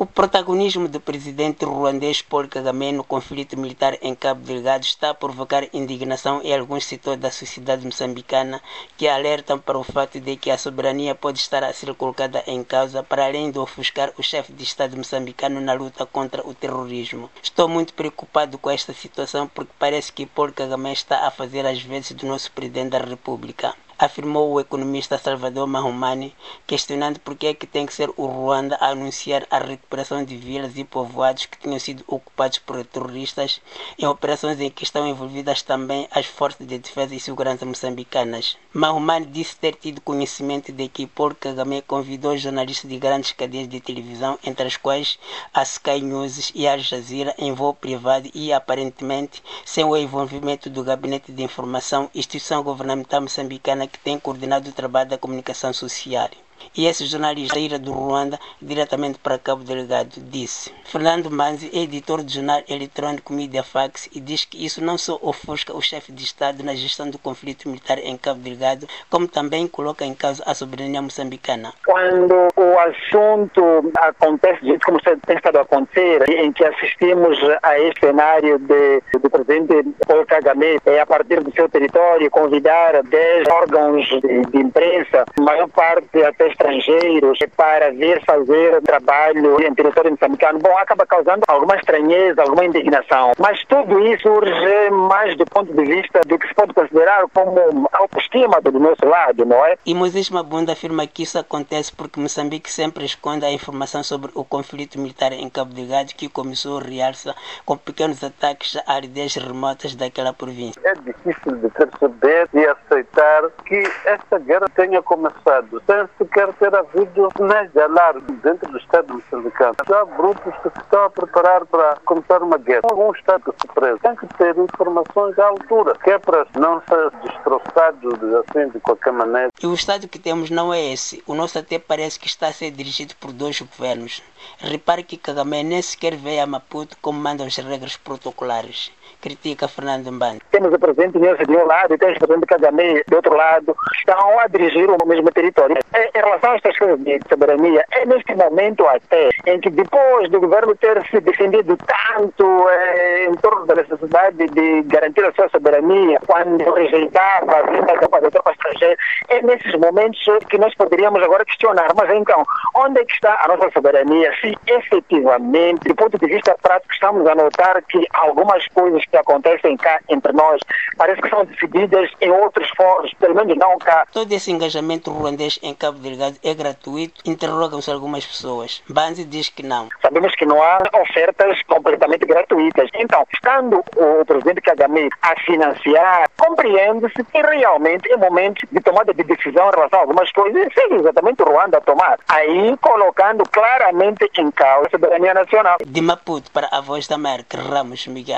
O protagonismo do presidente ruandês Paul Kagame no conflito militar em Cabo Delgado está a provocar indignação em alguns setores da sociedade moçambicana que alertam para o fato de que a soberania pode estar a ser colocada em causa para além de ofuscar o chefe de Estado moçambicano na luta contra o terrorismo. Estou muito preocupado com esta situação porque parece que Paul Kagame está a fazer as vezes do nosso presidente da República afirmou o economista Salvador Mahomani, questionando por que é que tem que ser o Ruanda a anunciar a recuperação de vilas e povoados que tinham sido ocupados por terroristas em operações em que estão envolvidas também as forças de defesa e segurança moçambicanas. Mahomani disse ter tido conhecimento de que Paul Kagame convidou jornalistas de grandes cadeias de televisão, entre as quais a Sky News e a Al Jazeera, em voo privado e aparentemente sem o envolvimento do Gabinete de Informação, instituição governamental moçambicana que tem coordenado o trabalho da comunicação social. E esse jornalista ira do Ruanda, diretamente para Cabo Delgado, disse: Fernando Manzi editor do jornal eletrônico Media Fax e diz que isso não só ofusca o chefe de Estado na gestão do conflito militar em Cabo Delgado, como também coloca em causa a soberania moçambicana. Quando o assunto acontece como tem estado a acontecer, em que assistimos a este cenário de, do presidente Paul Kagame, é a partir do seu território, convidar 10 órgãos de, de imprensa, maior parte até estrangeiros para vir fazer trabalho em território moçambicano, bom, acaba causando alguma estranheza, alguma indignação. Mas tudo isso surge mais do ponto de vista do que se pode considerar como autoestima do nosso lado, não é? E Moisés Mabunda afirma que isso acontece porque Moçambique sempre esconde a informação sobre o conflito militar em Cabo Delgado que começou a realça com pequenos ataques a áreas remotas daquela província. É difícil de perceber e aceitar que esta guerra tenha começado sem sequer ter havido alarme dentro do Estado moçambicano. Há grupos que se estão a preparar para começar uma guerra. Algum Estado surpresa tem que ter informações à altura, que é para não ser destroçado assim de qualquer maneira. E o Estado que temos não é esse. O nosso até parece que está a ser dirigido por dois governos. Repare que Kagame nem sequer veio a Maputo como mandam as regras protocolares. Critica Fernando Mbani. Temos o presidente Nelson de um lado e temos o presidente Kagame do outro lado. Estão a dirigir o mesmo território. Em relação a estas coisas de soberania, é neste momento até em que depois do governo ter se defendido tanto eh, em torno da necessidade de garantir a sua soberania, quando rejeitava a vinda da tropa estrangeira, é nesses momentos que nós poderíamos agora questionar. Mas então, onde é que está a nossa soberania? Se efetivamente, do ponto de vista prático, estamos a notar que algumas coisas que acontecem cá entre nós parece que são decididas em outros fóruns, pelo menos não cá. Todo esse engajamento ruandês em Cabo Delgado é gratuito? Interrogam-se algumas pessoas. Banzi diz que não. Sabemos que não há ofertas completamente gratuitas. Então, estando o presidente Kagame a financiar, compreende-se que realmente é momento de tomada de decisão relação a algumas coisas, seja exatamente o Ruanda a tomar. Aí colocando claramente em causa a soberania nacional. De Maputo para a Voz da América, Ramos Miguel.